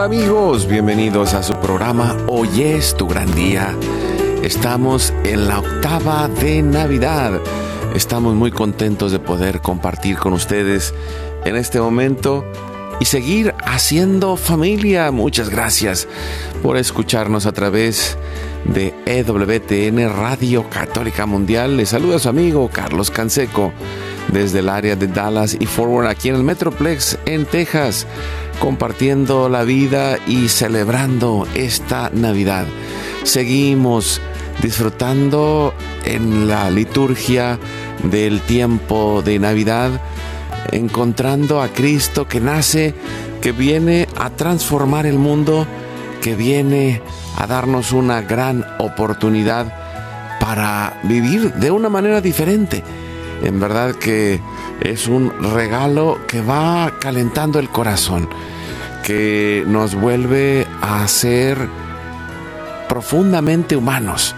Amigos, bienvenidos a su programa Hoy es tu gran día. Estamos en la octava de Navidad. Estamos muy contentos de poder compartir con ustedes en este momento y seguir haciendo familia. Muchas gracias por escucharnos a través de EWTN Radio Católica Mundial. Les saluda su amigo Carlos Canseco desde el área de Dallas y Forward aquí en el Metroplex en Texas, compartiendo la vida y celebrando esta Navidad. Seguimos disfrutando en la liturgia del tiempo de Navidad, encontrando a Cristo que nace, que viene a transformar el mundo, que viene a darnos una gran oportunidad para vivir de una manera diferente. En verdad que es un regalo que va calentando el corazón, que nos vuelve a ser profundamente humanos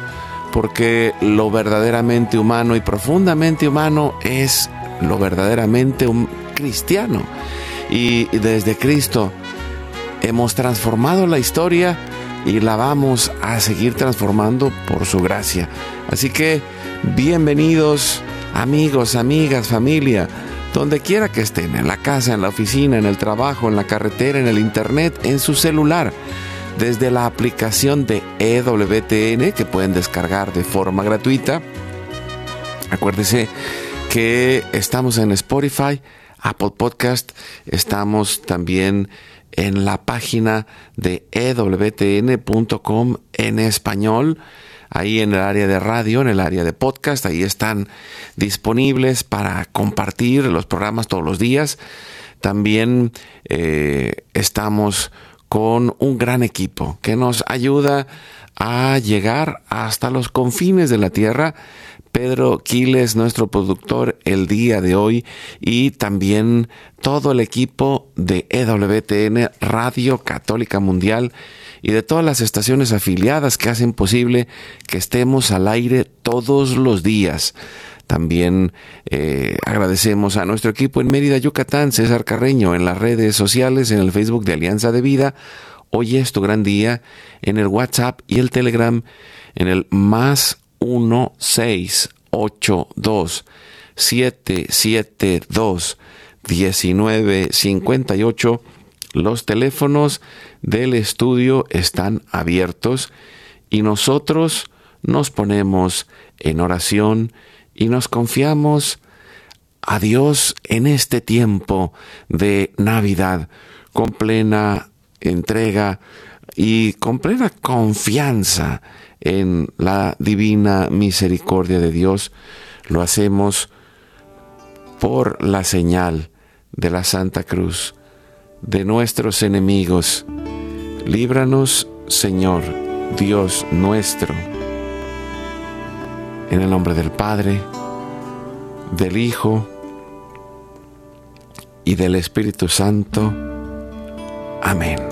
porque lo verdaderamente humano y profundamente humano es lo verdaderamente cristiano. Y desde Cristo hemos transformado la historia y la vamos a seguir transformando por su gracia. Así que bienvenidos amigos, amigas, familia, donde quiera que estén, en la casa, en la oficina, en el trabajo, en la carretera, en el internet, en su celular desde la aplicación de EWTN que pueden descargar de forma gratuita. Acuérdese que estamos en Spotify, Apple Podcast, estamos también en la página de ewtn.com en español, ahí en el área de radio, en el área de podcast, ahí están disponibles para compartir los programas todos los días. También eh, estamos con un gran equipo que nos ayuda a llegar hasta los confines de la tierra. Pedro Quiles, nuestro productor el día de hoy, y también todo el equipo de EWTN Radio Católica Mundial y de todas las estaciones afiliadas que hacen posible que estemos al aire todos los días. También eh, agradecemos a nuestro equipo en Mérida, Yucatán, César Carreño, en las redes sociales, en el Facebook de Alianza de Vida. Hoy es tu gran día, en el WhatsApp y el Telegram, en el más 1682 772 1958. Los teléfonos del estudio están abiertos y nosotros nos ponemos en oración y nos confiamos a Dios en este tiempo de Navidad con plena entrega y con plena confianza en la divina misericordia de Dios. Lo hacemos por la señal de la Santa Cruz de nuestros enemigos. Líbranos, Señor, Dios nuestro en el nombre del Padre, del Hijo y del Espíritu Santo. Amén.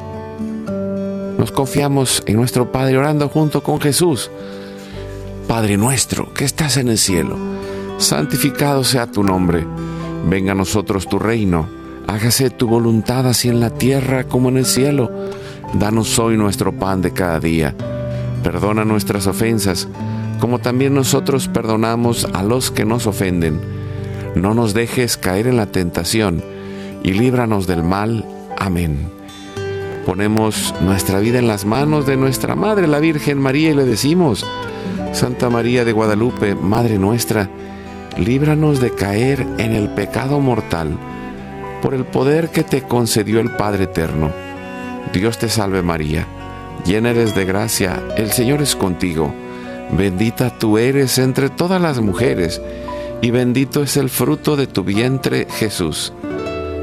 Nos confiamos en nuestro Padre orando junto con Jesús. Padre nuestro que estás en el cielo, santificado sea tu nombre, venga a nosotros tu reino, hágase tu voluntad así en la tierra como en el cielo. Danos hoy nuestro pan de cada día. Perdona nuestras ofensas, como también nosotros perdonamos a los que nos ofenden. No nos dejes caer en la tentación, y líbranos del mal. Amén. Ponemos nuestra vida en las manos de nuestra Madre, la Virgen María, y le decimos, Santa María de Guadalupe, Madre nuestra, líbranos de caer en el pecado mortal, por el poder que te concedió el Padre Eterno. Dios te salve María, llena eres de gracia, el Señor es contigo, bendita tú eres entre todas las mujeres, y bendito es el fruto de tu vientre Jesús.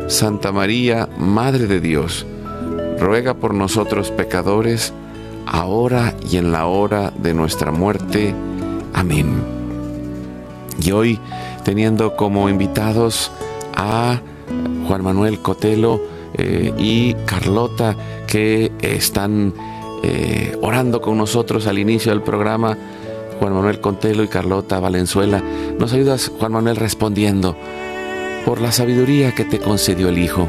Santa María, Madre de Dios, ruega por nosotros pecadores, ahora y en la hora de nuestra muerte. Amén. Y hoy, teniendo como invitados a Juan Manuel Cotelo eh, y Carlota, que están eh, orando con nosotros al inicio del programa, Juan Manuel Cotelo y Carlota Valenzuela, nos ayudas, Juan Manuel, respondiendo por la sabiduría que te concedió el Hijo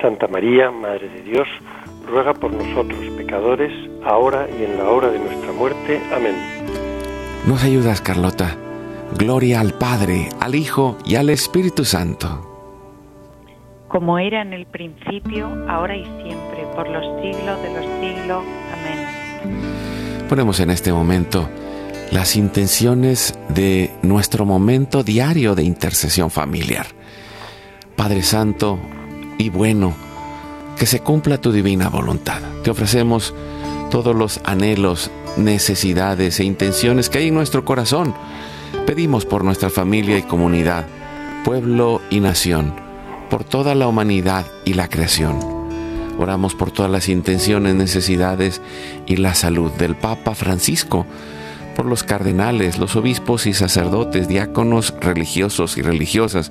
Santa María, Madre de Dios, ruega por nosotros pecadores, ahora y en la hora de nuestra muerte. Amén. Nos ayudas, Carlota. Gloria al Padre, al Hijo y al Espíritu Santo. Como era en el principio, ahora y siempre, por los siglos de los siglos. Amén. Ponemos en este momento las intenciones de nuestro momento diario de intercesión familiar. Padre Santo, y bueno, que se cumpla tu divina voluntad. Te ofrecemos todos los anhelos, necesidades e intenciones que hay en nuestro corazón. Pedimos por nuestra familia y comunidad, pueblo y nación, por toda la humanidad y la creación. Oramos por todas las intenciones, necesidades y la salud del Papa Francisco, por los cardenales, los obispos y sacerdotes, diáconos religiosos y religiosas,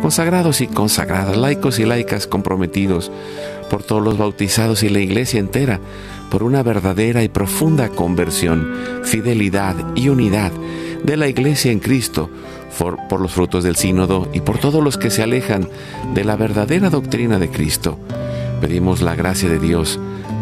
consagrados y consagradas, laicos y laicas comprometidos, por todos los bautizados y la iglesia entera, por una verdadera y profunda conversión, fidelidad y unidad de la iglesia en Cristo, por, por, los frutos del sínodo y por todos los que se alejan de la verdadera doctrina de Cristo. Pedimos la gracia de Dios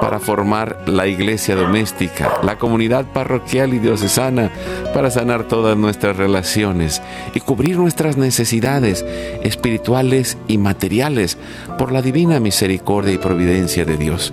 para formar la iglesia doméstica, la comunidad parroquial y diocesana, para sanar todas nuestras relaciones y cubrir nuestras necesidades espirituales y materiales por la divina misericordia y providencia de Dios.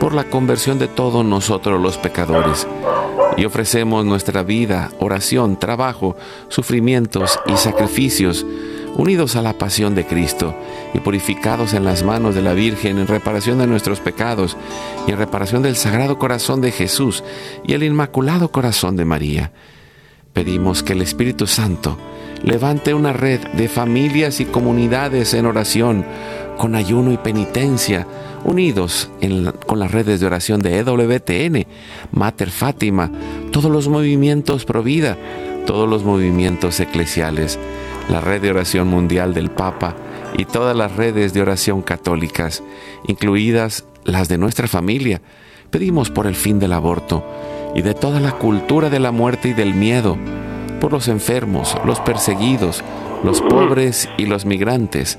por la conversión de todos nosotros los pecadores. Y ofrecemos nuestra vida, oración, trabajo, sufrimientos y sacrificios unidos a la pasión de Cristo y purificados en las manos de la Virgen en reparación de nuestros pecados y en reparación del Sagrado Corazón de Jesús y el Inmaculado Corazón de María. Pedimos que el Espíritu Santo levante una red de familias y comunidades en oración con ayuno y penitencia, unidos con las redes de oración de EWTN, Mater Fátima, todos los movimientos pro vida, todos los movimientos eclesiales, la red de oración mundial del Papa y todas las redes de oración católicas, incluidas las de nuestra familia. Pedimos por el fin del aborto y de toda la cultura de la muerte y del miedo, por los enfermos, los perseguidos, los pobres y los migrantes,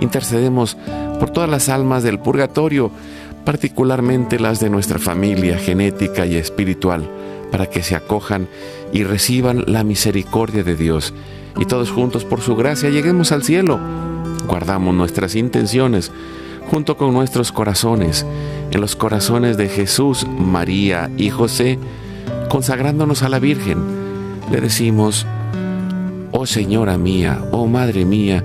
Intercedemos por todas las almas del purgatorio, particularmente las de nuestra familia genética y espiritual, para que se acojan y reciban la misericordia de Dios. Y todos juntos, por su gracia, lleguemos al cielo. Guardamos nuestras intenciones junto con nuestros corazones en los corazones de Jesús, María y José, consagrándonos a la Virgen. Le decimos, Oh Señora mía, oh Madre mía,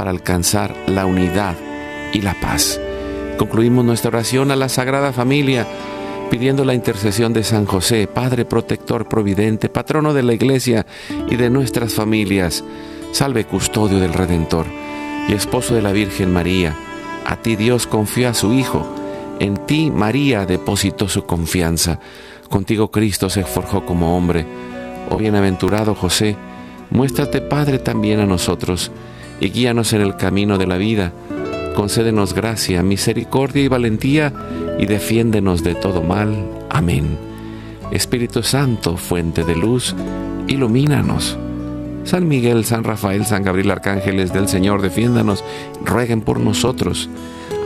para alcanzar la unidad y la paz. Concluimos nuestra oración a la Sagrada Familia pidiendo la intercesión de San José, Padre protector providente, patrono de la Iglesia y de nuestras familias. Salve custodio del Redentor y esposo de la Virgen María. A ti Dios confió a su Hijo. En ti María depositó su confianza. Contigo Cristo se forjó como hombre. Oh bienaventurado José, Muéstrate, Padre, también a nosotros y guíanos en el camino de la vida. Concédenos gracia, misericordia y valentía y defiéndenos de todo mal. Amén. Espíritu Santo, fuente de luz, ilumínanos. San Miguel, San Rafael, San Gabriel, arcángeles del Señor, defiéndanos, rueguen por nosotros.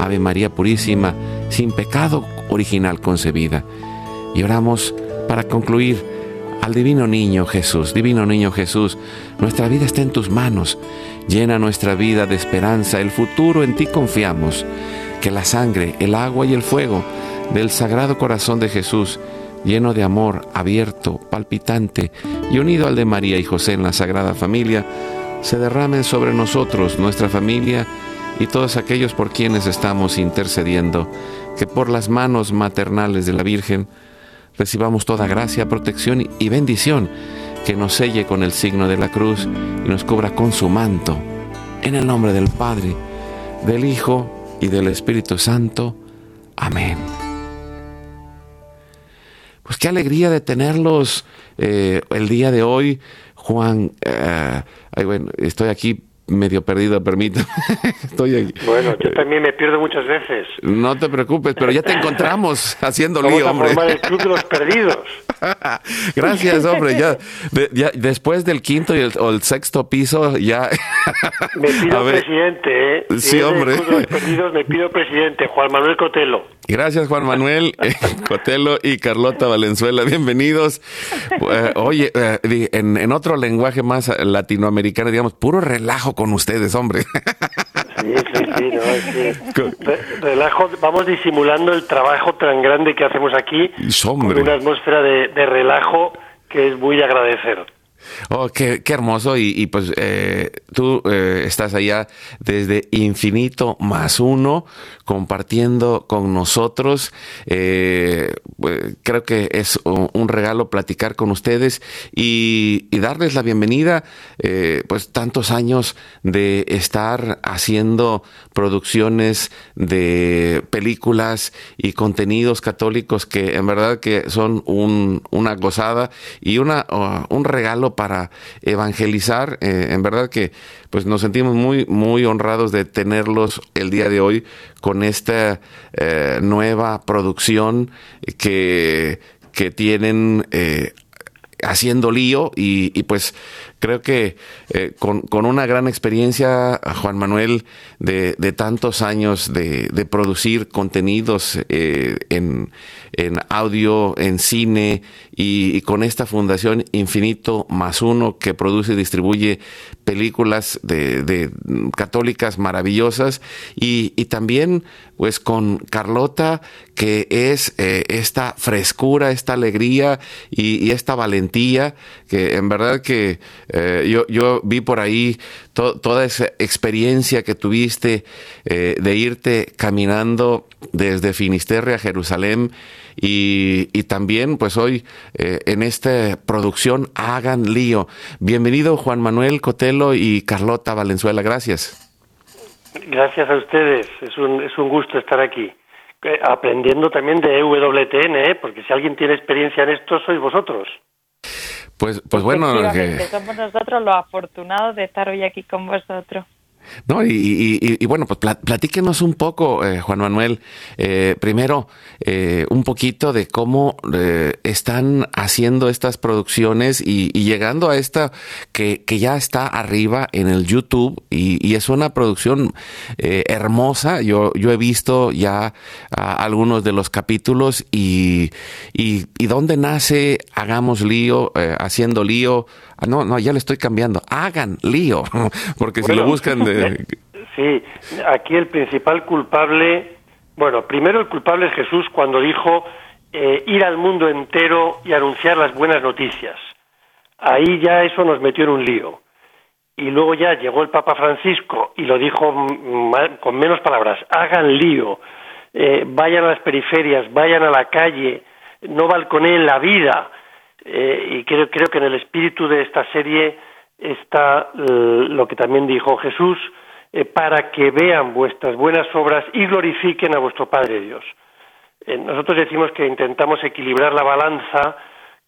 Ave María Purísima, sin pecado original concebida. Y oramos para concluir al divino niño Jesús. Divino niño Jesús, nuestra vida está en tus manos. Llena nuestra vida de esperanza. El futuro en ti confiamos. Que la sangre, el agua y el fuego del sagrado corazón de Jesús, lleno de amor, abierto, palpitante y unido al de María y José en la Sagrada Familia, se derramen sobre nosotros, nuestra familia y todos aquellos por quienes estamos intercediendo, que por las manos maternales de la Virgen, recibamos toda gracia, protección y bendición que nos selle con el signo de la cruz y nos cubra con su manto. En el nombre del Padre, del Hijo y del Espíritu Santo. Amén. Pues qué alegría de tenerlos eh, el día de hoy, Juan. Eh, bueno, estoy aquí medio perdido, permítame. Estoy aquí. Bueno, yo también me pierdo muchas veces. No te preocupes, pero ya te encontramos haciendo lío, hombre. A el club de los perdidos. Gracias, hombre. Ya, después del quinto y el, o el sexto piso, ya. me pido presidente, ¿eh? Sí, hombre. club de los perdidos, me pido presidente, Juan Manuel Cotelo. Gracias, Juan Manuel eh, Cotelo y Carlota Valenzuela. Bienvenidos. Eh, oye, eh, en, en otro lenguaje más latinoamericano, digamos, puro relajo con ustedes, hombre. Sí, sí, sí, no, relajo, vamos disimulando el trabajo tan grande que hacemos aquí con una atmósfera de, relajo que es muy agradecer. Oh, qué, hermoso. Y, pues eh, tú eh, estás allá desde infinito más uno, compartiendo con nosotros. Eh, pues, creo que es un regalo platicar con ustedes y, darles la bienvenida. pues tantos años de estar haciendo producciones de películas y contenidos católicos que en verdad que son una gozada y una, un regalo para evangelizar. Eh, en verdad que pues nos sentimos muy, muy honrados de tenerlos el día de hoy esta eh, nueva producción que, que tienen eh, haciendo lío y, pues creo que con, una gran experiencia, Juan Manuel, de, tantos años de, de producir contenidos en, en audio, en cine y, con esta fundación Infinito más uno que produce y distribuye películas de, católicas maravillosas. Y, también pues con Carlota que es eh, esta frescura, esta alegría y, esta valentía en verdad que eh, yo, yo vi por ahí toda esa experiencia que tuviste eh, de irte caminando desde Finisterre a Jerusalén y, también pues hoy eh, en esta producción Hagan Lío. Bienvenido Juan Manuel Cotelo y Carlota Valenzuela, gracias. Gracias a ustedes, es un, es un gusto estar aquí. Aprendiendo también de EWTN, ¿eh? porque si alguien tiene experiencia en esto, sois vosotros. Pues, pues bueno, que... somos nosotros los afortunados de estar hoy aquí con vosotros. No, y, bueno, pues platíquenos un poco, eh, Juan Manuel, eh, primero eh, un poquito de cómo están haciendo estas producciones y, llegando a esta que, ya está arriba en el YouTube y, es una producción hermosa. Yo, yo he visto ya algunos de los capítulos y, y, dónde nace Hagamos lío, haciendo lío. Ah, no, no, ya le estoy cambiando. Hagan lío, porque si lo buscan de... Sí, aquí el principal culpable, bueno, primero el culpable es Jesús cuando dijo eh, ir al mundo entero y anunciar las buenas noticias. Ahí ya eso nos metió en un lío. Y luego ya llegó el Papa Francisco y lo dijo con menos palabras, hagan lío, eh, vayan a las periferias, vayan a la calle, no balconeen la vida, eh, y creo, creo que en el espíritu de esta serie está eh, lo que también dijo Jesús, eh, para que vean vuestras buenas obras y glorifiquen a vuestro Padre Dios. nosotros decimos que intentamos equilibrar la balanza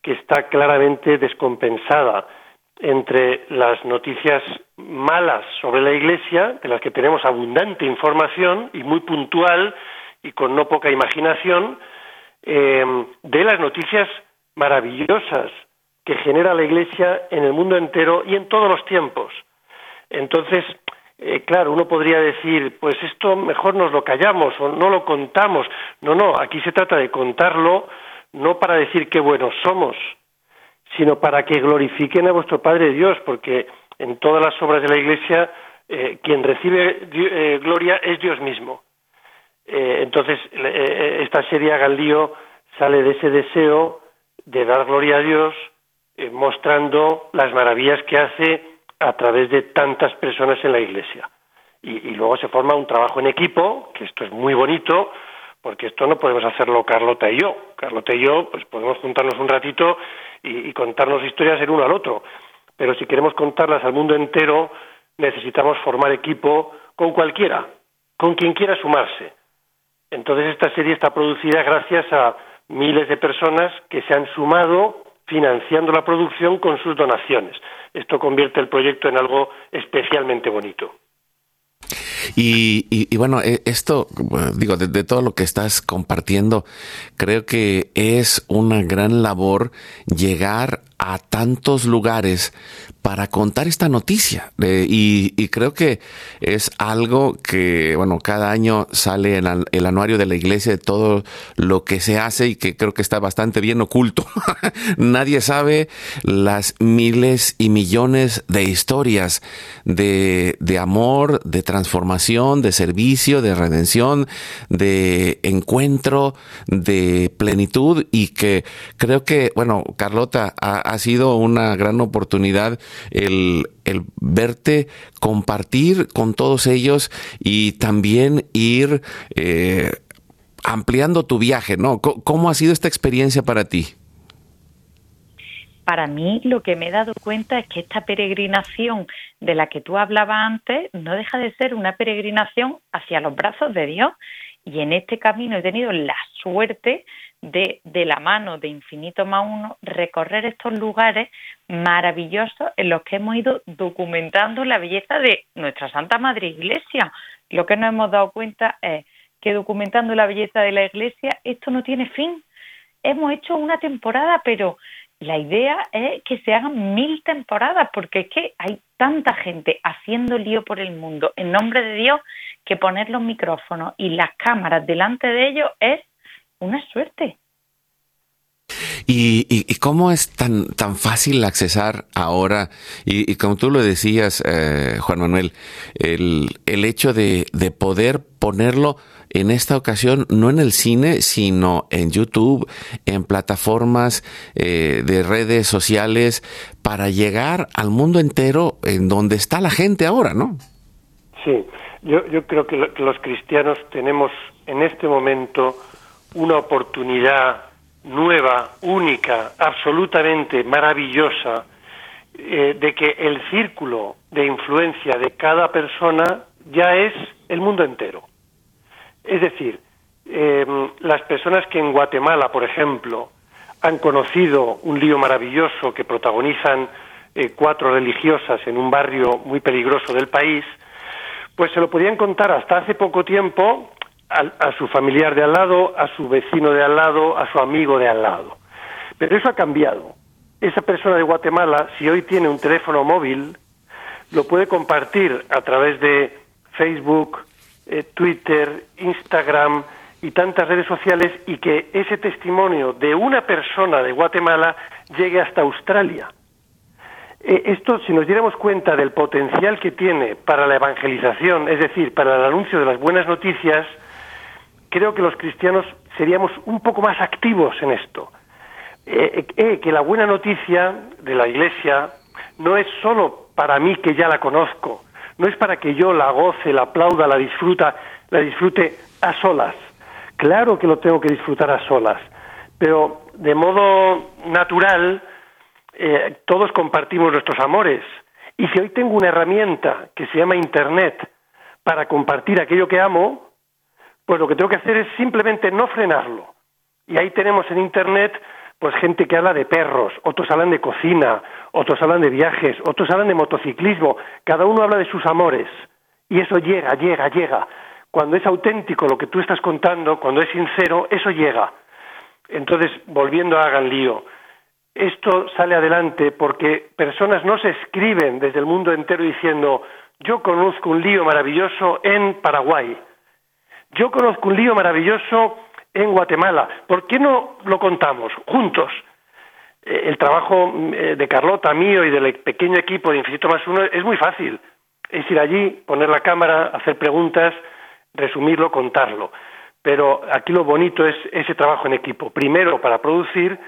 que está claramente descompensada entre las noticias malas sobre la Iglesia, de las que tenemos abundante información y muy puntual y con no poca imaginación, de las noticias maravillosas que genera la Iglesia en el mundo entero y en todos los tiempos. Entonces, eh, claro, uno podría decir, pues esto mejor nos lo callamos o no lo contamos. No, no, aquí se trata de contarlo no para decir qué buenos somos, sino para que glorifiquen a vuestro Padre Dios, porque en todas las obras de la Iglesia eh, quien recibe eh, gloria es Dios mismo. entonces, esta serie Galdío sale de ese deseo de dar gloria a Dios eh, mostrando las maravillas que hace a través de tantas personas en la Iglesia. Y, luego se forma un trabajo en equipo, que esto es muy bonito, porque esto no podemos hacerlo Carlota y yo. Carlota y yo pues podemos juntarnos un ratito y, y contarnos historias el uno al otro. Pero si queremos contarlas al mundo entero, necesitamos formar equipo con cualquiera, con quien quiera sumarse. Entonces esta serie está producida gracias a miles de personas que se han sumado financiando la producción con sus donaciones. Esto convierte el proyecto en algo especialmente bonito. Y, bueno, e, esto, digo, de, todo lo que estás compartiendo, creo que es una gran labor llegar a tantos lugares para contar esta noticia. y, creo que es algo que, bueno, cada año sale en el anuario de la iglesia de todo lo que se hace y que creo que está bastante bien oculto. Nadie sabe las miles y millones de historias de, de amor, de transformación, de servicio, de redención, de encuentro, de plenitud y que creo que, bueno, Carlota, ha, sido una gran oportunidad el, verte compartir con todos ellos y también ir eh, ampliando tu viaje, ¿no? ¿Cómo ha sido esta experiencia para ti? Para mí lo que me he dado cuenta es que esta peregrinación de la que tú hablabas antes no deja de ser una peregrinación hacia los brazos de Dios. Y en este camino he tenido la suerte de, la mano de Infinito más uno, recorrer estos lugares maravillosos en los que hemos ido documentando la belleza de nuestra Santa Madre Iglesia. Lo que nos hemos dado cuenta es que documentando la belleza de la Iglesia esto no tiene fin. Hemos hecho una temporada, pero la idea es que se hagan mil temporadas, porque es que hay tanta gente haciendo lío por el mundo en nombre de Dios que poner los micrófonos y las cámaras delante de ellos es una suerte. ¿Y, cómo es tan, tan fácil accesar ahora? Y, como tú lo decías, eh, Juan Manuel, el, el hecho de, de, poder ponerlo en esta ocasión no en el cine, sino en YouTube, en plataformas eh, de redes sociales, para llegar al mundo entero en donde está la gente ahora, ¿no? Sí, yo, yo creo que los cristianos tenemos en este momento una oportunidad nueva, única, absolutamente maravillosa, eh, de que el círculo de influencia de cada persona ya es el mundo entero. Es decir, em, las personas que en Guatemala, por ejemplo, han conocido un lío maravilloso que protagonizan eh, cuatro religiosas en un barrio muy peligroso del país, pues se lo podían contar hasta hace poco tiempo a, su familiar de al lado, a su vecino de al lado, a su amigo de al lado. Pero eso ha cambiado. Esa persona de Guatemala, si hoy tiene un teléfono móvil, lo puede compartir a través de Facebook, eh, Twitter, Instagram y tantas redes sociales y que ese testimonio de una persona de Guatemala llegue hasta Australia. Eh, esto, si nos diéramos cuenta del potencial que tiene para la evangelización, es decir, para el anuncio de las buenas noticias, creo que los cristianos seríamos un poco más activos en esto. Eh, eh, eh, que la buena noticia de la Iglesia no es solo para mí que ya la conozco, no es para que yo la goce, la aplauda, la disfruta, la disfrute a solas. Claro que lo tengo que disfrutar a solas, pero de modo natural todos compartimos nuestros amores. Y si hoy tengo una herramienta que se llama Internet para compartir aquello que amo, pues lo que tengo que hacer es simplemente no frenarlo. Y ahí tenemos en Internet pues gente que habla de perros, otros hablan de cocina, otros hablan de viajes, otros hablan de motociclismo, cada uno habla de sus amores. Y eso llega, llega, llega. Cuando es auténtico lo que tú estás contando, cuando es sincero, eso llega. Entonces, volviendo a Hagan Lío, esto sale adelante porque personas no se escriben desde el mundo entero diciendo yo conozco un lío maravilloso en Paraguay, yo conozco un lío maravilloso en Guatemala. ¿Por qué no lo contamos juntos? Eh, el trabajo eh, de Carlota, mío y del pequeño equipo de Infinito más uno es muy fácil. Es ir allí, poner la cámara, hacer preguntas, resumirlo, contarlo. Pero aquí lo bonito es ese trabajo en equipo. Primero para producir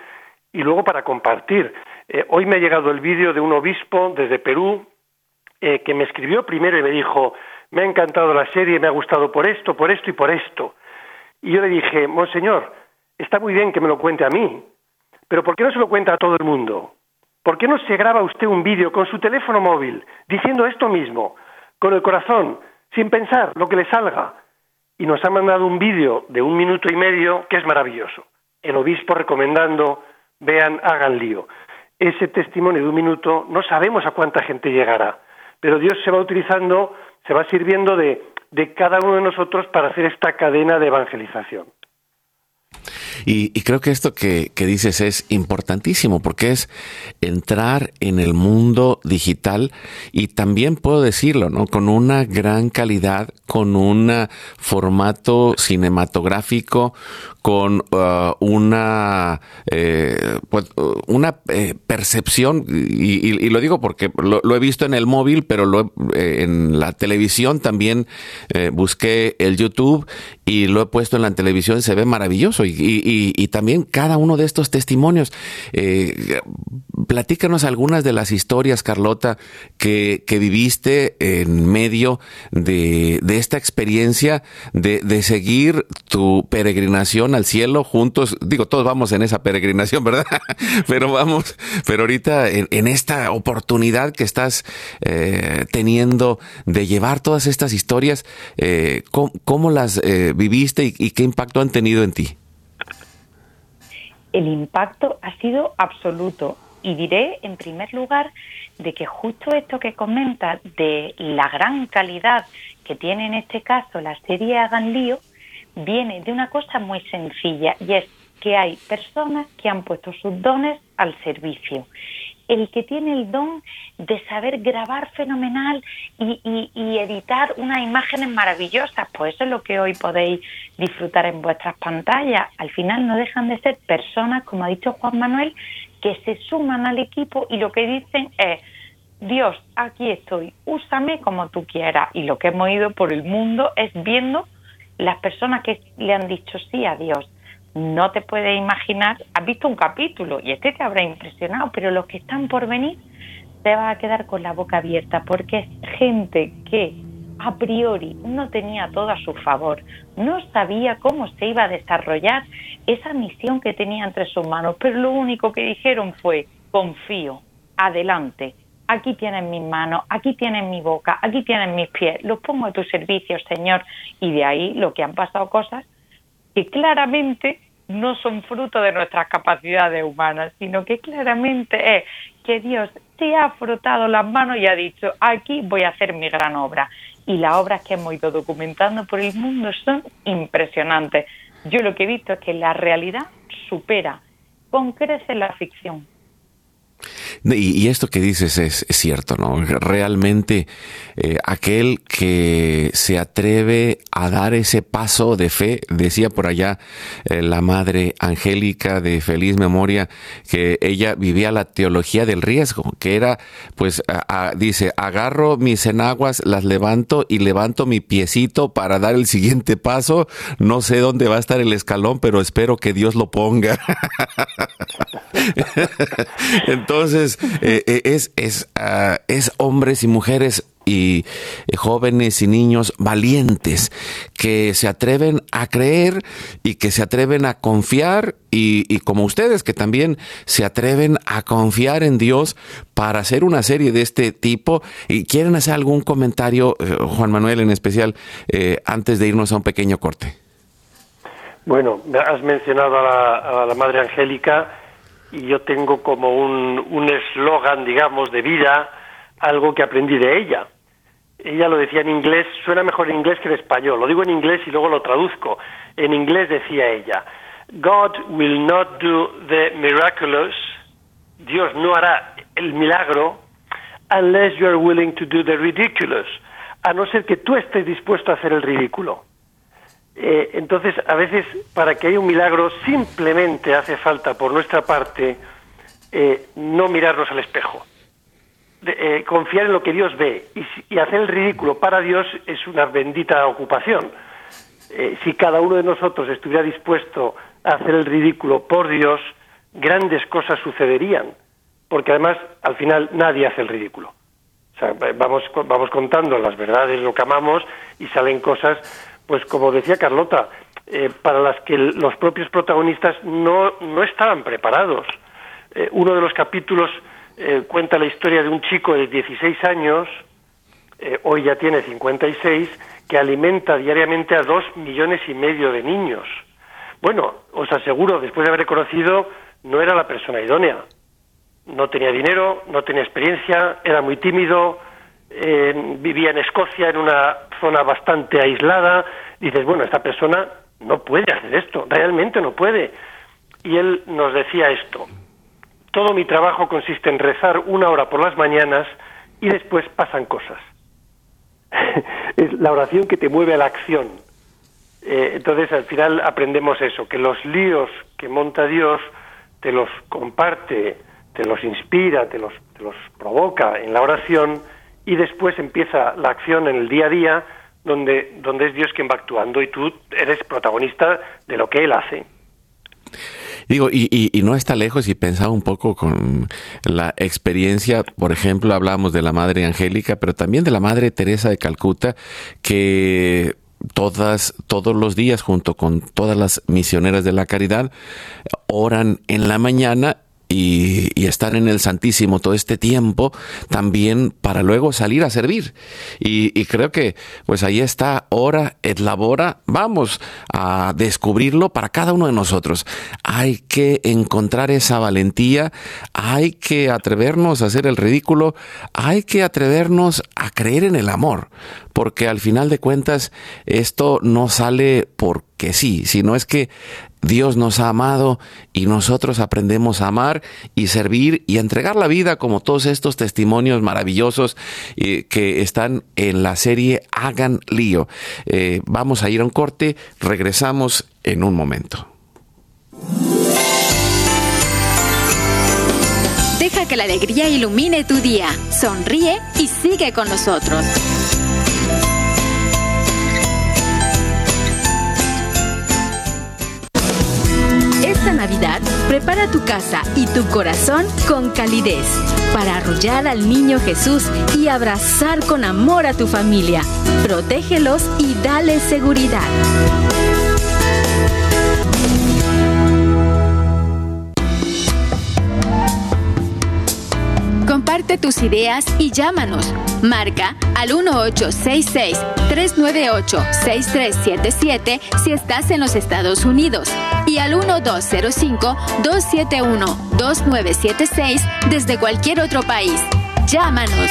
y luego para compartir. Eh, hoy me ha llegado el vídeo de un obispo desde Perú que me escribió primero y me dijo, me ha encantado la serie, me ha gustado por esto, por esto y por esto. Y yo le dije, Monseñor, está muy bien que me lo cuente a mí, pero ¿por qué no se lo cuenta a todo el mundo? ¿Por qué no se graba usted un vídeo con su teléfono móvil diciendo esto mismo, con el corazón, sin pensar lo que le salga? Y nos ha mandado un vídeo de un minuto y medio que es maravilloso. El obispo recomendando, vean, hagan lío. Ese testimonio de un minuto no sabemos a cuánta gente llegará, pero Dios se va utilizando se va sirviendo de, de cada uno de nosotros para hacer esta cadena de evangelización. Y, creo que esto que, que, dices es importantísimo porque es entrar en el mundo digital y también puedo decirlo, ¿no? Con una gran calidad, con un formato cinematográfico, con uh, una, eh, pues, una eh, percepción, y, lo digo porque lo, he visto en el móvil, pero lo, eh, en la televisión también busqué el YouTube y lo he puesto en la televisión, se ve maravilloso. Y, también cada uno de estos testimonios. platícanos algunas de las historias, Carlota, que, viviste en medio de, esta experiencia de, de seguir tu peregrinación al cielo juntos. Digo, todos vamos en esa peregrinación, ¿verdad? pero vamos, pero ahorita en, esta oportunidad que estás eh, teniendo de llevar todas estas historias, eh, ¿cómo, las eh, viviste y, y qué impacto han tenido en ti? El impacto ha sido absoluto y diré en primer lugar de que justo esto que comenta de la gran calidad que tiene en este caso la serie Hagan viene de una cosa muy sencilla y es que hay personas que han puesto sus dones al servicio. El que tiene el don de saber grabar fenomenal y, editar unas imágenes maravillosas, pues eso es lo que hoy podéis disfrutar en vuestras pantallas. Al final no dejan de ser personas, como ha dicho Juan Manuel, que se suman al equipo y lo que dicen es, Dios, aquí estoy, úsame como tú quieras. Y lo que hemos ido por el mundo es viendo las personas que le han dicho sí a Dios, no te puedes imaginar, has visto un capítulo y este te habrá impresionado, pero los que están por venir te va a quedar con la boca abierta porque es gente que a priori no tenía todo a su favor, no sabía cómo se iba a desarrollar esa misión que tenía entre sus manos, pero lo único que dijeron fue, confío, adelante, aquí tienen mis manos, aquí tienen mi boca, aquí tienen mis pies, los pongo a tu servicio, Señor. Y de ahí lo que han pasado cosas que claramente no son fruto de nuestras capacidades humanas, sino que claramente es que Dios te ha frotado las manos y ha dicho, aquí voy a hacer mi gran obra. Y las obras que hemos ido documentando por el mundo son impresionantes. Yo lo que he visto es que la realidad supera con creces la ficción. Y, esto que dices es, cierto, ¿no? Realmente eh, aquel que se atreve a dar ese paso de fe, decía por allá eh, la madre Angélica de feliz memoria, que ella vivía la teología del riesgo, que era, pues, dice, agarro mis enaguas, las levanto y levanto mi piecito para dar el siguiente paso. No sé dónde va a estar el escalón, pero espero que Dios lo ponga. Entonces, eh, eh, es, es, ah, es hombres y mujeres y eh, jóvenes y niños valientes que se atreven a creer y que se atreven a confiar y, como ustedes que también se atreven a confiar en Dios para hacer una serie de este tipo y quieren hacer algún comentario, Juan Manuel en especial, antes de irnos a un pequeño corte. Bueno, has mencionado a la, a la Madre Angélica y yo tengo como un eslogan, digamos, de vida, algo que aprendí de ella. Ella lo decía en inglés, suena mejor en inglés que en español. Lo digo en inglés y luego lo traduzco. En inglés decía ella, God will not do the miraculous, Dios no hará el milagro, unless you are willing to do the ridiculous, a no ser que tú estés dispuesto a hacer el ridículo. Eh, entonces, a veces, para que haya un milagro, simplemente hace falta, por nuestra parte, eh, no mirarnos al espejo. Eh, confiar en lo que Dios ve y, hacer el ridículo para Dios es una bendita ocupación. si cada uno de nosotros estuviera dispuesto a hacer el ridículo por Dios, grandes cosas sucederían, porque además al final nadie hace el ridículo. vamos contando las verdades, lo que amamos y salen cosas pues como decía Carlota, eh, para las que los propios protagonistas no, no estaban preparados. Eh, uno de los capítulos eh, cuenta la historia de un chico de 16 años, hoy ya tiene 56, que alimenta diariamente a dos millones y medio de niños. Bueno, os aseguro, después de haber conocido, no era la persona idónea. No tenía dinero, no tenía experiencia, era muy tímido, vivía en Escocia, en una zona bastante aislada, dices, bueno, esta persona no puede hacer esto, realmente no puede. Y él nos decía esto, todo mi trabajo consiste en rezar una hora por las mañanas y después pasan cosas. es la oración que te mueve a la acción. Eh, entonces al final aprendemos eso, que los líos que monta Dios te los comparte, te los inspira, te los, te los provoca en la oración y después empieza la acción en el día a día donde, donde es Dios quien va actuando y tú eres protagonista de lo que Él hace. Digo, y, no está lejos y pensaba un poco con la experiencia, por ejemplo, hablamos de la Madre Angélica, pero también de la Madre Teresa de Calcuta, que todas, todos los días, junto con todas las misioneras de la caridad, oran en la mañana y, estar en el Santísimo todo este tiempo también para luego salir a servir. Y, creo que pues ahí está, ora et labora, vamos a descubrirlo para cada uno de nosotros. Hay que encontrar esa valentía, hay que atrevernos a hacer el ridículo, hay que atrevernos a creer en el amor, porque al final de cuentas esto no sale porque sí, sino es que Dios nos ha amado y nosotros aprendemos a amar y servir y entregar la vida como todos estos testimonios maravillosos eh, que están en la serie Hagan lío. Eh, vamos a ir a un corte, regresamos en un momento. Deja que la alegría ilumine tu día, sonríe y sigue con nosotros. Prepara tu casa y tu corazón con calidez para arrullar al niño Jesús y abrazar con amor a tu familia. Protégelos y dale seguridad. Comparte tus ideas y llámanos. Marca al 1866-398-6377 si estás en los Estados Unidos y al 1205-271-2976 desde cualquier otro país. Llámanos.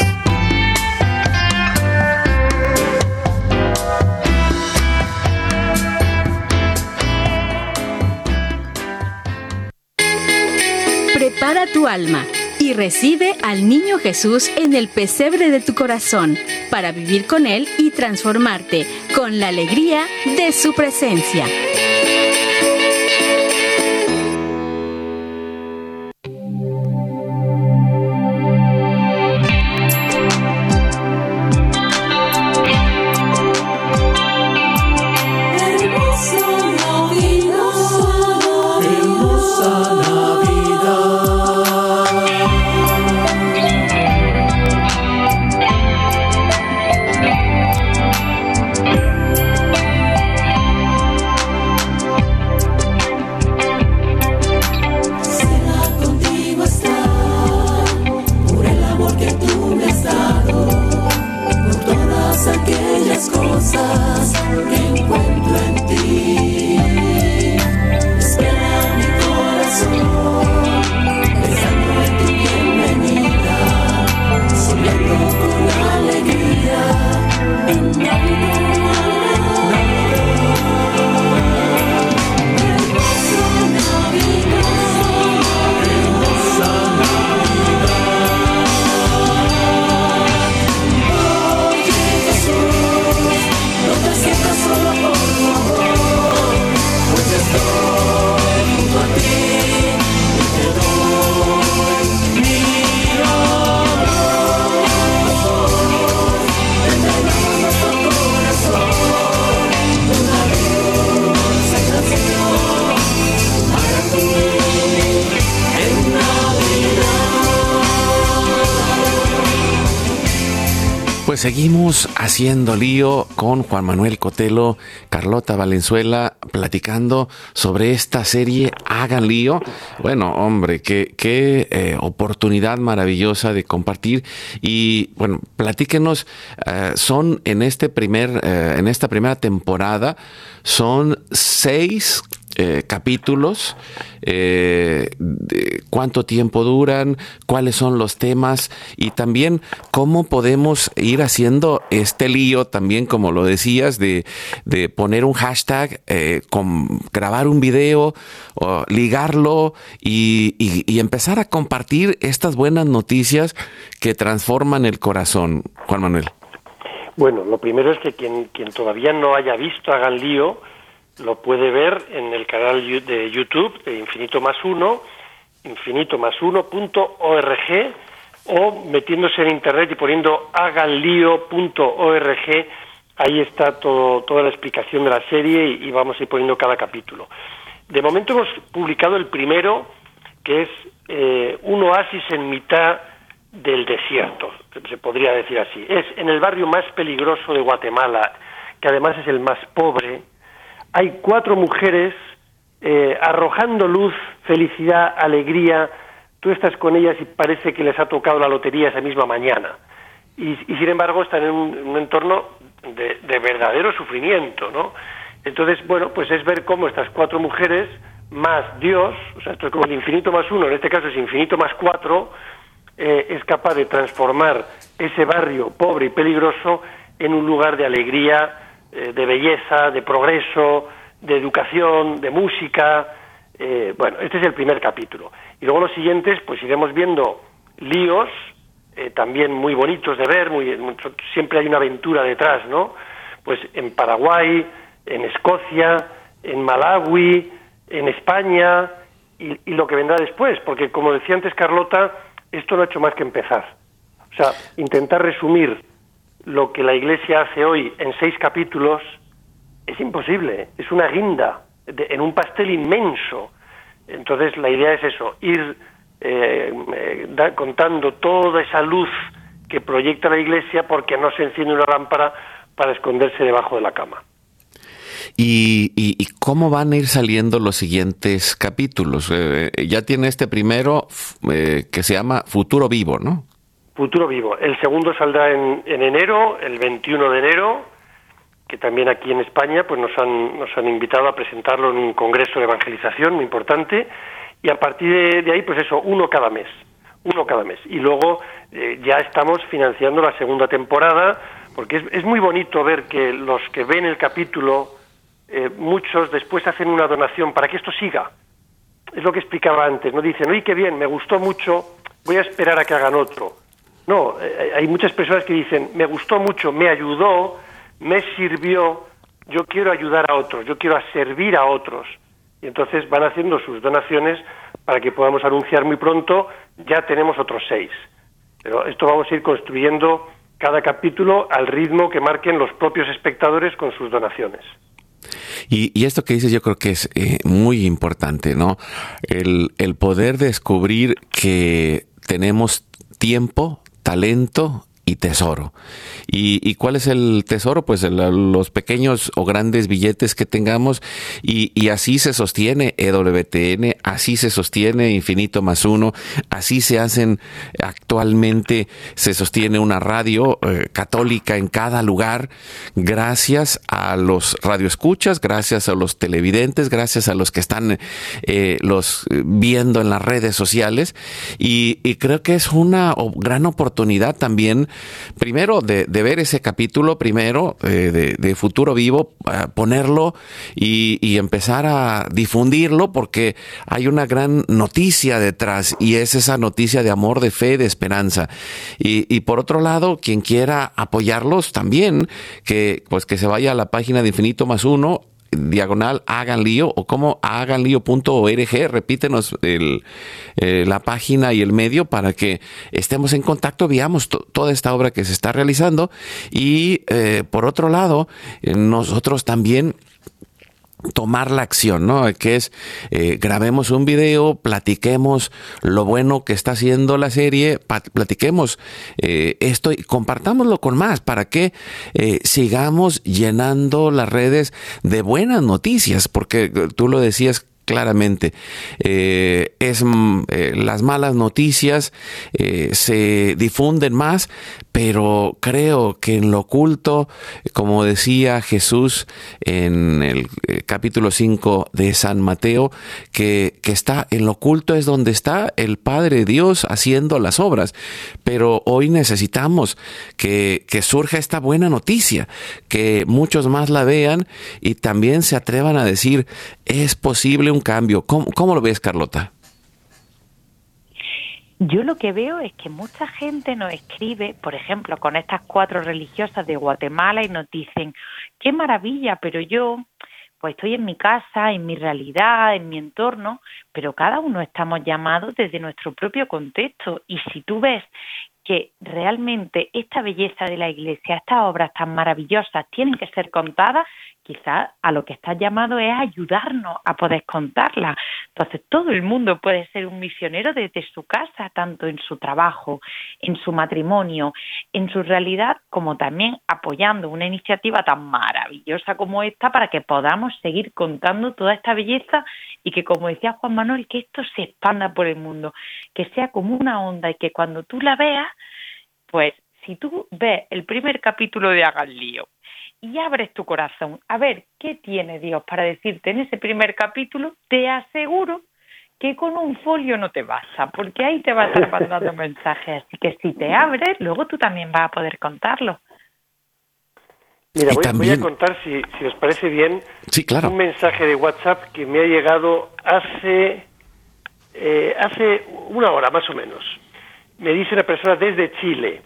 Prepara tu alma y recibe al niño Jesús en el pesebre de tu corazón para vivir con Él y transformarte con la alegría de su presencia. Haciendo lío con Juan Manuel Cotelo, Carlota Valenzuela, platicando sobre esta serie Hagan lío. Bueno, hombre, qué, qué eh, oportunidad maravillosa de compartir. Y bueno, platíquenos, eh, son en este primer, eh, en esta primera temporada, son seis eh, capítulos, eh, cuánto tiempo duran, cuáles son los temas y también cómo podemos ir haciendo este lío también, como lo decías, de, poner un hashtag, eh, con, grabar un video, ligarlo y, y empezar a compartir estas buenas noticias que transforman el corazón. Juan Manuel. Bueno, lo primero es que quien, quien todavía no haya visto Hagan Lío, lo puede ver en el canal de YouTube de Infinito más uno, infinito más uno punto org, o metiéndose en internet y poniendo haganlio.org, ahí está todo, toda la explicación de la serie y, vamos a ir poniendo cada capítulo. De momento hemos publicado el primero, que es eh, un oasis en mitad del desierto, se podría decir así. Es en el barrio más peligroso de Guatemala, que además es el más pobre. Hay cuatro mujeres eh, arrojando luz, felicidad, alegría. Tú estás con ellas y parece que les ha tocado la lotería esa misma mañana. Y, sin embargo están en un, entorno de, de, verdadero sufrimiento, ¿no? Entonces, bueno, pues es ver cómo estas cuatro mujeres más Dios, o sea, esto es como el infinito más uno, en este caso es infinito más cuatro, eh, es capaz de transformar ese barrio pobre y peligroso en un lugar de alegría, eh, de belleza, de progreso, de educación, de música. Eh, bueno, este es el primer capítulo. Y luego los siguientes, pues iremos viendo líos, también muy bonitos de ver, muy, siempre hay una aventura detrás, ¿no? Pues en Paraguay, en Escocia, en Malawi, en España y, y lo que vendrá después, porque como decía antes Carlota, esto no ha hecho más que empezar. O sea, intentar resumir lo que la Iglesia hace hoy en seis capítulos es imposible, es una guinda en un pastel inmenso. Entonces la idea es eso, ir eh, eh, contando toda esa luz que proyecta la Iglesia porque no se enciende una lámpara para esconderse debajo de la cama. ¿Y, cómo van a ir saliendo los siguientes capítulos? Eh, eh, ya tiene este primero que se llama Futuro Vivo, ¿no? Futuro Vivo. El segundo saldrá en, enero, el 21 de enero, que también aquí en España pues nos han, nos han invitado a presentarlo en un congreso de evangelización muy importante. Y a partir de, ahí, pues eso, uno cada mes. Uno cada mes. Y luego ya estamos financiando la segunda temporada, porque es, es muy bonito ver que los que ven el capítulo eh, muchos después hacen una donación para que esto siga. Es lo que explicaba antes, no dicen, oye, qué bien, me gustó mucho, voy a esperar a que hagan otro. No, eh, hay muchas personas que dicen, me gustó mucho, me ayudó, me sirvió, yo quiero ayudar a otros, yo quiero servir a otros. Y entonces van haciendo sus donaciones para que podamos anunciar muy pronto, ya tenemos otros seis. Pero esto vamos a ir construyendo cada capítulo al ritmo que marquen los propios espectadores con sus donaciones. Y, esto que dices yo creo que es eh, muy importante, ¿no? El, el poder descubrir que tenemos tiempo, talento y tesoro. ¿Y, cuál es el tesoro? Pues los pequeños o grandes billetes que tengamos y, así se sostiene EWTN, así se sostiene Infinito más uno, así se hacen actualmente, se sostiene una radio eh, católica en cada lugar, gracias a los radioescuchas, gracias a los televidentes, gracias a los que están eh, los viendo en las redes sociales y, y creo que es una gran oportunidad también primero de, ver ese capítulo, primero eh, de, Futuro Vivo, ponerlo y, empezar a difundirlo porque hay una gran noticia detrás y es esa noticia de amor, de fe, de esperanza. Y, por otro lado, quien quiera apoyarlos también, que pues que se vaya a la página de Infinito más uno diagonal hagan lío o como haganlío.org. Repítenos el, eh, la página y el medio para que estemos en contacto, veamos toda esta obra que se está realizando y eh, por otro lado, eh, nosotros también tomar la acción, ¿no? Que es eh, grabemos un video, platiquemos lo bueno que está haciendo la serie, platiquemos eh, esto y compartámoslo con más para que eh, sigamos llenando las redes de buenas noticias, porque tú lo decías claramente. Eh, es, mm, eh, las malas noticias eh, se difunden más, pero creo que en lo oculto, como decía Jesús en el capítulo 5 de San Mateo, que, que está en lo oculto es donde está el Padre Dios haciendo las obras. Pero hoy necesitamos que, que surja esta buena noticia, que muchos más la vean y también se atrevan a decir, es posible un cambio. ¿Cómo, lo ves, Carlota? Yo lo que veo es que mucha gente nos escribe, por ejemplo, con estas cuatro religiosas de Guatemala y nos dicen, qué maravilla, pero yo pues estoy en mi casa, en mi realidad, en mi entorno, pero cada uno estamos llamados desde nuestro propio contexto y si tú ves que realmente esta belleza de la Iglesia, estas obras tan maravillosas tienen que ser contadas, quizás a lo que estás llamado es ayudarnos a poder contarlas. Entonces, todo el mundo puede ser un misionero desde su casa, tanto en su trabajo, en su matrimonio, en su realidad, como también apoyando una iniciativa tan maravillosa como esta para que podamos seguir contando toda esta belleza y que, como decía Juan Manuel, que esto se expanda por el mundo, que sea como una onda y que cuando tú la veas, pues si tú ves el primer capítulo de Hagan Lío y abres tu corazón a ver qué tiene Dios para decirte en ese primer capítulo, te aseguro que con un folio no te basta, porque ahí te va a estar mandando mensajes. Así que si te abres, luego tú también vas a poder contarlo. Mira, voy, a contar, si, si os parece bien, un mensaje de WhatsApp que me ha llegado hace, eh, hace una hora más o menos me dice una persona desde Chile,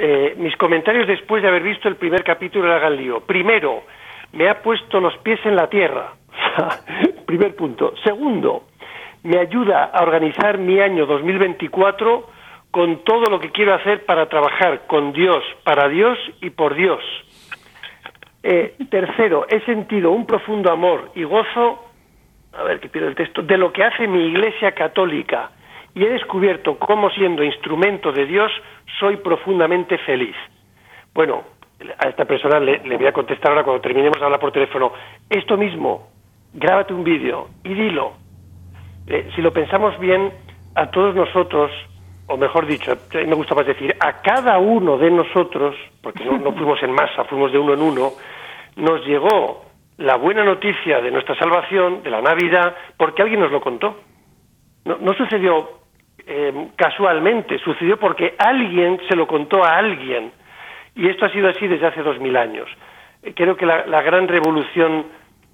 eh, mis comentarios después de haber visto el primer capítulo de Hagan Lío. Primero, me ha puesto los pies en la tierra. primer punto. Segundo, me ayuda a organizar mi año 2024 con todo lo que quiero hacer para trabajar con Dios, para Dios y por Dios. Eh, tercero, he sentido un profundo amor y gozo, a ver que pierdo el texto, de lo que hace mi Iglesia Católica y he descubierto cómo siendo instrumento de Dios soy profundamente feliz. Bueno, a esta persona le, voy a contestar ahora cuando terminemos de hablar por teléfono. Esto mismo, grábate un vídeo y dilo. Eh, si lo pensamos bien, a todos nosotros, o mejor dicho, me gusta más decir, a cada uno de nosotros, porque no, no fuimos en masa, fuimos de uno en uno, nos llegó la buena noticia de nuestra salvación, de la Navidad, porque alguien nos lo contó. No, no sucedió eh, casualmente, sucedió porque alguien se lo contó a alguien. Y esto ha sido así desde hace dos mil años. Eh, creo que la, gran revolución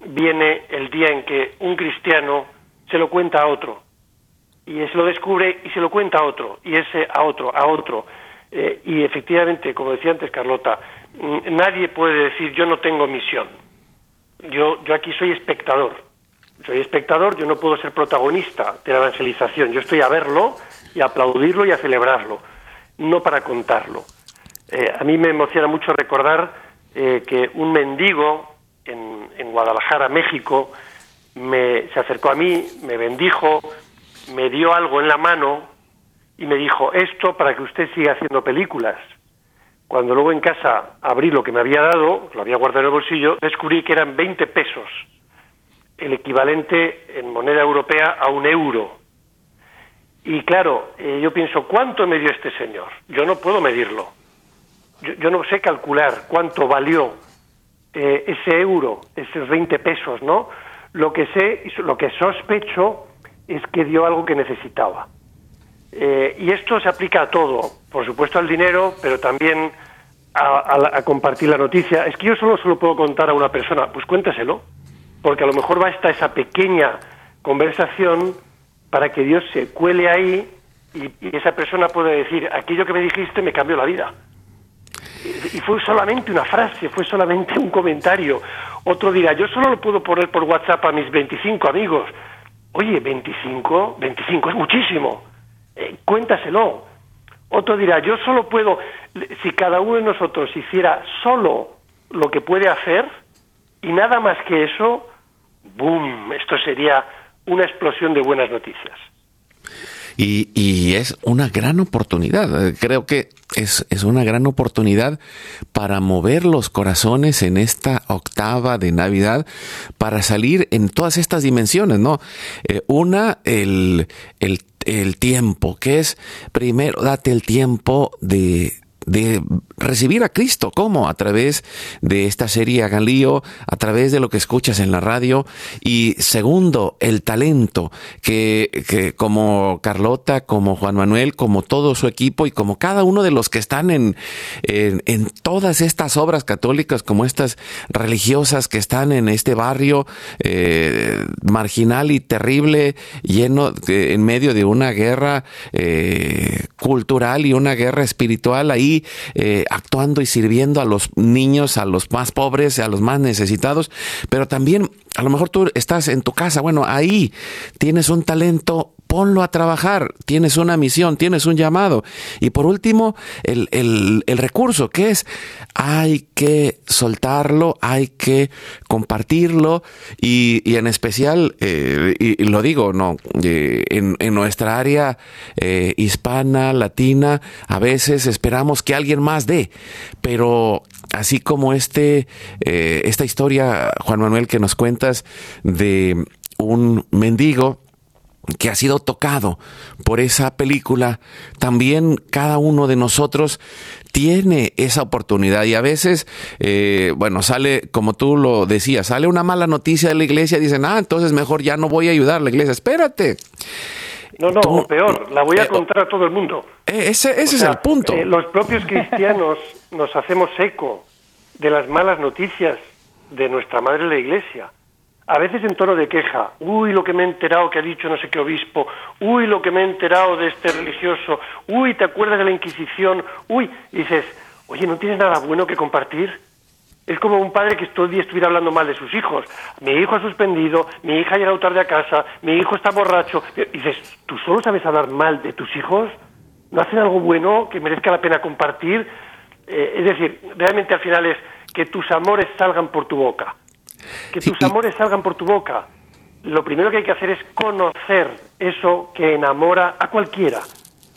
viene el día en que un cristiano se lo cuenta a otro. Y se lo descubre y se lo cuenta a otro. Y ese a otro, a otro. Eh, y efectivamente, como decía antes Carlota, nadie puede decir yo no tengo misión. Yo, yo aquí soy espectador soy espectador, yo no puedo ser protagonista de la evangelización, yo estoy a verlo y aplaudirlo y a celebrarlo, no para contarlo. Eh, a mí me emociona mucho recordar eh, que un mendigo en, en Guadalajara, México, me, se acercó a mí, me bendijo, me dio algo en la mano y me dijo, esto para que usted siga haciendo películas. Cuando luego en casa abrí lo que me había dado, lo había guardado en el bolsillo, descubrí que eran 20 pesos el equivalente en moneda europea a un euro. Y claro, eh, yo pienso, ¿cuánto me dio este señor? Yo no puedo medirlo. Yo, no sé calcular cuánto valió eh, ese euro, esos 20 pesos, ¿no? Lo que sé, lo que sospecho es que dio algo que necesitaba. Eh, y esto se aplica a todo, por supuesto al dinero, pero también a, a, compartir la noticia. Es que yo solo se lo puedo contar a una persona, pues cuéntaselo porque a lo mejor basta esa pequeña conversación para que Dios se cuele ahí y, esa persona puede decir, aquello que me dijiste me cambió la vida. Y, fue solamente una frase, fue solamente un comentario. Otro dirá, yo solo lo puedo poner por WhatsApp a mis 25 amigos. Oye, 25, 25 es muchísimo. Eh, cuéntaselo. Otro dirá, yo solo puedo, si cada uno de nosotros hiciera solo lo que puede hacer y nada más que eso, ¡boom! Esto sería una explosión de buenas noticias. Y, es una gran oportunidad. Creo que es, es, una gran oportunidad para mover los corazones en esta octava de Navidad, para salir en todas estas dimensiones, ¿no? Eh, una, el, el, el tiempo, que es primero date el tiempo de, de recibir a Cristo. ¿Cómo? A través de esta serie Hagan Lío, a través de lo que escuchas en la radio. Y segundo, el talento que, que, como Carlota, como Juan Manuel, como todo su equipo y como cada uno de los que están en, en, todas estas obras católicas, como estas religiosas que están en este barrio eh, marginal y terrible, lleno de, en medio de una guerra eh, cultural y una guerra espiritual ahí eh, actuando y sirviendo a los niños, a los más pobres, a los más necesitados, pero también a lo mejor tú estás en tu casa, bueno, ahí tienes un talento ponlo a trabajar, tienes una misión, tienes un llamado. Y por último, el, el, el, recurso, que es, hay que soltarlo, hay que compartirlo y, y en especial, eh, y, lo digo, no, eh, en, en, nuestra área eh, hispana, latina, a veces esperamos que alguien más dé, pero así como este, esta historia, Juan Manuel, que nos cuentas de un mendigo, que ha sido tocado por esa película, también cada uno de nosotros tiene esa oportunidad y a veces, eh, bueno, sale, como tú lo decías, sale una mala noticia de la iglesia y dicen, ah, entonces mejor ya no voy a ayudar a la iglesia, espérate. No, no, tú, peor, la voy a eh, contar a todo el mundo. Eh, ese, ese o sea, es el punto. Eh, los propios cristianos nos hacemos eco de las malas noticias de nuestra madre la iglesia a veces en tono de queja, uy, lo que me he enterado que ha dicho no sé qué obispo, uy, lo que me he enterado de este religioso, uy, ¿te acuerdas de la Inquisición? Uy, y dices, oye, ¿no tienes nada bueno que compartir? Es como un padre que todo el día estuviera hablando mal de sus hijos. Mi hijo ha suspendido, mi hija ha llegado tarde a casa, mi hijo está borracho. Y dices, ¿tú solo sabes hablar mal de tus hijos? ¿No hacen algo bueno que merezca la pena compartir? Eh, es decir, realmente al final es que tus amores salgan por tu boca que tus amores salgan por tu boca. Lo primero que hay que hacer es conocer eso que enamora a cualquiera.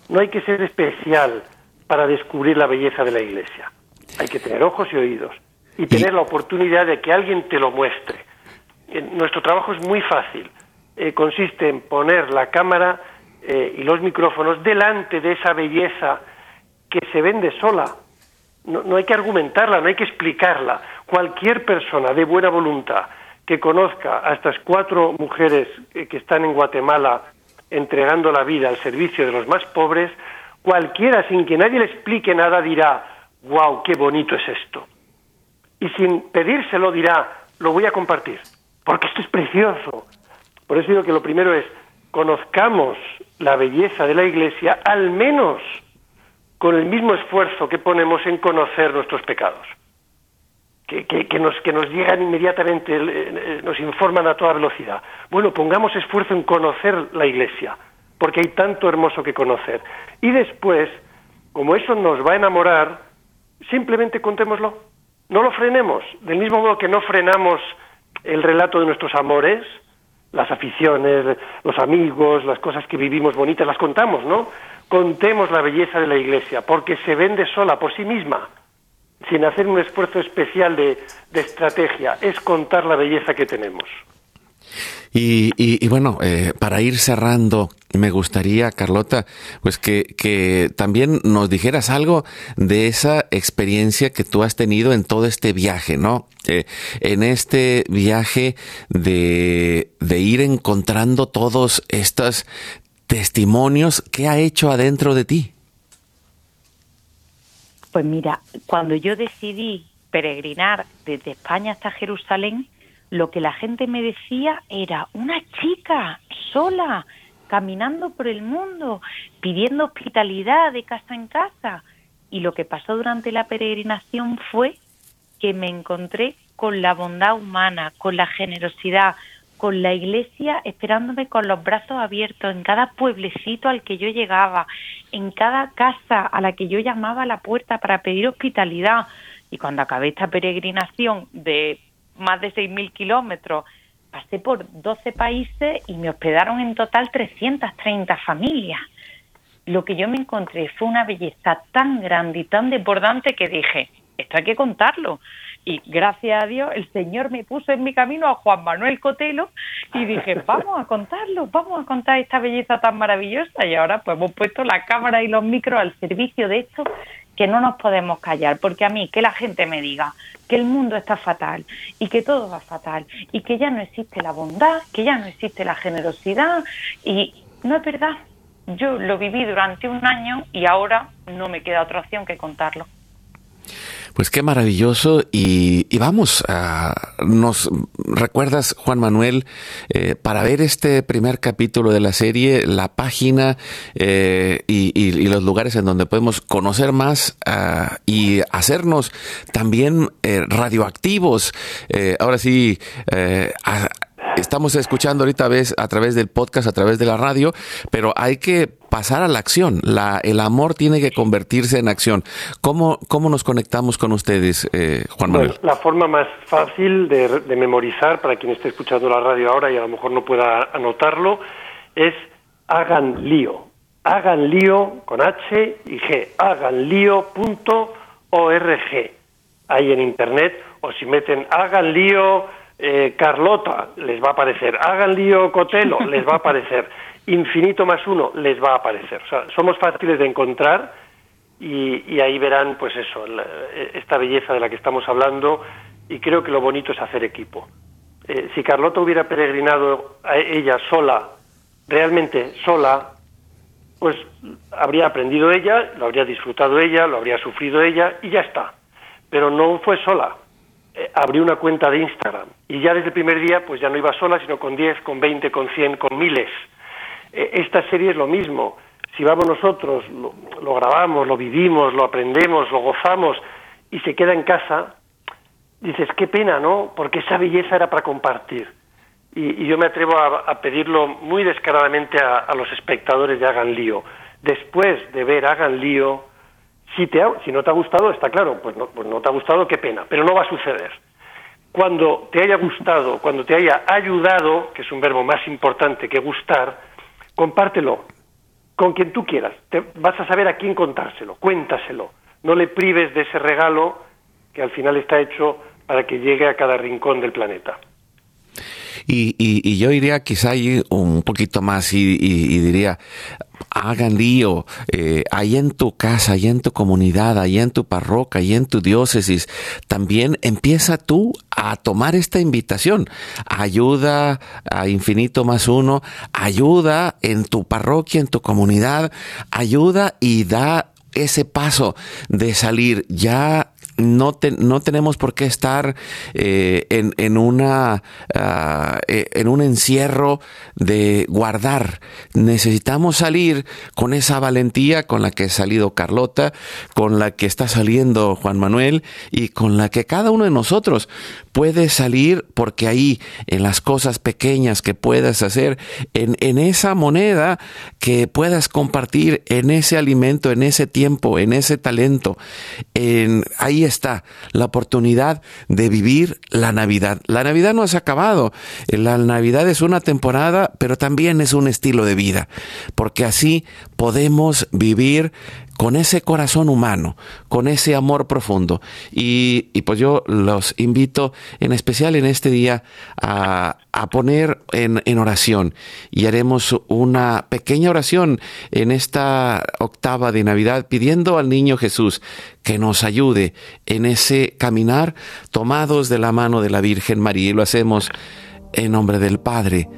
No hay que ser especial para descubrir la belleza de la iglesia. Hay que tener ojos y oídos y tener la oportunidad de que alguien te lo muestre. Nuestro trabajo es muy fácil. Eh, consiste en poner la cámara eh, y los micrófonos delante de esa belleza que se vende sola. No, no hay que argumentarla, no hay que explicarla cualquier persona de buena voluntad que conozca a estas cuatro mujeres que están en Guatemala entregando la vida al servicio de los más pobres, cualquiera sin que nadie le explique nada dirá, wow, qué bonito es esto. Y sin pedírselo dirá, lo voy a compartir, porque esto es precioso. Por eso digo que lo primero es, conozcamos la belleza de la Iglesia, al menos con el mismo esfuerzo que ponemos en conocer nuestros pecados que, nos, que nos llegan inmediatamente, nos informan a toda velocidad. Bueno, pongamos esfuerzo en conocer la Iglesia, porque hay tanto hermoso que conocer. Y después, como eso nos va a enamorar, simplemente contémoslo. No lo frenemos. Del mismo modo que no frenamos el relato de nuestros amores, las aficiones, los amigos, las cosas que vivimos bonitas, las contamos, ¿no? Contemos la belleza de la Iglesia, porque se vende sola por sí misma sin hacer un esfuerzo especial de, de estrategia, es contar la belleza que tenemos. Y, y, bueno, eh, para ir cerrando, me gustaría, Carlota, pues que, que, también nos dijeras algo de esa experiencia que tú has tenido en todo este viaje, ¿no? Eh, en este viaje de, de ir encontrando todos estos testimonios, ¿qué ha hecho adentro de ti? Pues mira, cuando yo decidí peregrinar desde España hasta Jerusalén, lo que la gente me decía era una chica sola, caminando por el mundo, pidiendo hospitalidad de casa en casa. Y lo que pasó durante la peregrinación fue que me encontré con la bondad humana, con la generosidad, con la iglesia esperándome con los brazos abiertos en cada pueblecito al que yo llegaba, en cada casa a la que yo llamaba a la puerta para pedir hospitalidad. Y cuando acabé esta peregrinación de más de 6.000 kilómetros, pasé por 12 países y me hospedaron en total 330 familias. lo que yo me encontré fue una belleza tan grande y tan desbordante que dije, esto hay que contarlo. Y gracias a Dios el Señor me puso en mi camino a Juan Manuel Cotelo y dije, vamos a contarlo, vamos a contar esta belleza tan maravillosa. Y ahora pues hemos puesto la cámara y los micros al servicio de esto que no nos podemos callar, porque a mí que la gente me diga que el mundo está fatal y que todo va fatal y que ya no existe la bondad, que ya no existe la generosidad y no es verdad. Yo lo viví durante un año y ahora no me queda otra opción que contarlo. Pues qué maravilloso y, vamos, nos recuerdas Juan Manuel, eh, para ver este primer capítulo de la serie, la página eh, y, los lugares en donde podemos conocer más ah, y hacernos también eh, radioactivos. ahora sí, estamos escuchando ahorita vez a través del podcast, a través de la radio, pero hay que pasar a la acción. La, el amor tiene que convertirse en acción. ¿Cómo, cómo nos conectamos con ustedes, eh, Juan Manuel? la forma más fácil de, de, memorizar para quien esté escuchando la radio ahora y a lo mejor no pueda anotarlo es hagan lío. Hagan lío con H y G. Haganlío.org. Ahí en internet o si meten hagan lío eh, Carlota, les va a aparecer. Hagan lío Cotelo, les va a aparecer. Infinito más uno, les va a aparecer. O sea, somos fáciles de encontrar y, ahí verán, pues eso, esta belleza de la que estamos hablando y creo que lo bonito es hacer equipo. Eh, si Carlota hubiera peregrinado a ella sola, realmente sola, pues habría aprendido ella, lo habría disfrutado ella, lo habría sufrido ella y ya está. Pero no fue sola, eh, abrió una cuenta de Instagram y ya desde el primer día pues ya no iba sola, sino con 10, con 20, con 100, con miles. Eh, esta serie es lo mismo. Si vamos nosotros, lo, grabamos, lo vivimos, lo aprendemos, lo gozamos y se queda en casa, dices, qué pena, ¿no? Porque esa belleza era para compartir. Y, yo me atrevo a, pedirlo muy descaradamente a, los espectadores de Hagan Lío. Después de ver Hagan Lío, si, te si no te ha gustado, está claro, pues no, pues no te ha gustado, qué pena, pero no va a suceder. Cuando te haya gustado, cuando te haya ayudado, que es un verbo más importante que gustar, compártelo con quien tú quieras. Te, vas a saber a quién contárselo, cuéntaselo. No le prives de ese regalo que al final está hecho para que llegue a cada rincón del planeta. Y, yo iría quizá un poquito más y, diría, hagan lío, eh, ahí en tu casa, ahí en tu comunidad, ahí en tu parroquia, ahí en tu diócesis, también empieza tú a tomar esta invitación. Ayuda a Infinito más uno, ayuda en tu parroquia, en tu comunidad, ayuda y da ese paso de salir ya no, no tenemos por qué estar eh, en, en, una, ah, eh, en un encierro de guardar. Necesitamos salir con esa valentía con la que ha salido Carlota, con la que está saliendo Juan Manuel y con la que cada uno de nosotros puede salir porque ahí, en las cosas pequeñas que puedas hacer, en, en esa moneda que puedas compartir, en ese alimento, en ese tiempo, en ese talento, en, ahí está la oportunidad de vivir la Navidad. La Navidad no ha acabado. La Navidad es una temporada, pero también es un estilo de vida, porque así podemos vivir con ese corazón humano, con ese amor profundo. Y, pues yo los invito en especial en este día a, poner en, en, oración y haremos una pequeña oración en esta octava de Navidad pidiendo al niño Jesús que nos ayude en ese caminar tomados de la mano de la Virgen María. Y lo hacemos en nombre del Padre,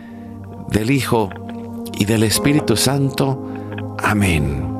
del Hijo y del Espíritu Santo. Amén.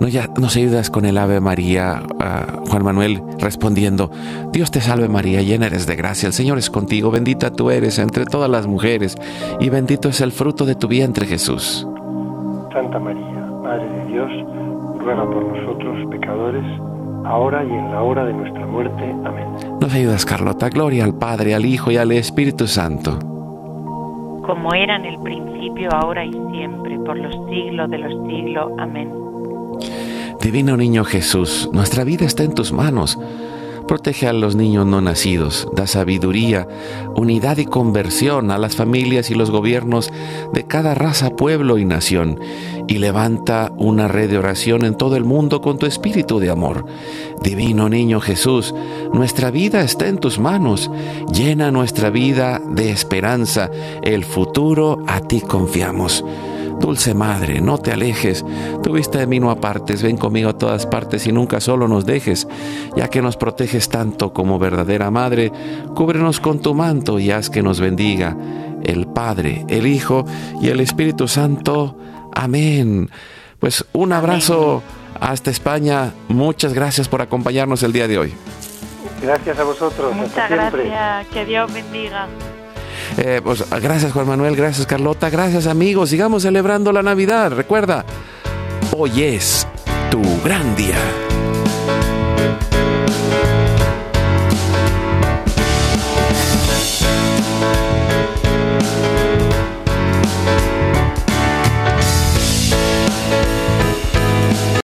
No ya nos ayudas con el Ave María, Juan Manuel, respondiendo, Dios te salve María, llena eres de gracia, el Señor es contigo, bendita tú eres entre todas las mujeres, y bendito es el fruto de tu vientre Jesús. Santa María, Madre de Dios, ruega por nosotros pecadores, ahora y en la hora de nuestra muerte. Amén. Nos ayudas, Carlota. Gloria al Padre, al Hijo y al Espíritu Santo. Como era en el principio, ahora y siempre, por los siglos de los siglos. Amén. Divino Niño Jesús, nuestra vida está en tus manos. Protege a los niños no nacidos, da sabiduría, unidad y conversión a las familias y los gobiernos de cada raza, pueblo y nación, y levanta una red de oración en todo el mundo con tu espíritu de amor. Divino Niño Jesús, nuestra vida está en tus manos, llena nuestra vida de esperanza, el futuro a ti confiamos. Dulce Madre, no te alejes, tu vista de mí no apartes, ven conmigo a todas partes y nunca solo nos dejes, ya que nos proteges tanto como verdadera Madre, cúbrenos con tu manto y haz que nos bendiga el Padre, el Hijo y el Espíritu Santo. Amén. Pues un abrazo hasta España, muchas gracias por acompañarnos el día de hoy. Gracias a vosotros. Muchas gracias, que Dios bendiga. Eh, pues gracias Juan Manuel, gracias Carlota, gracias amigos, sigamos celebrando la Navidad. Recuerda, hoy es tu gran día.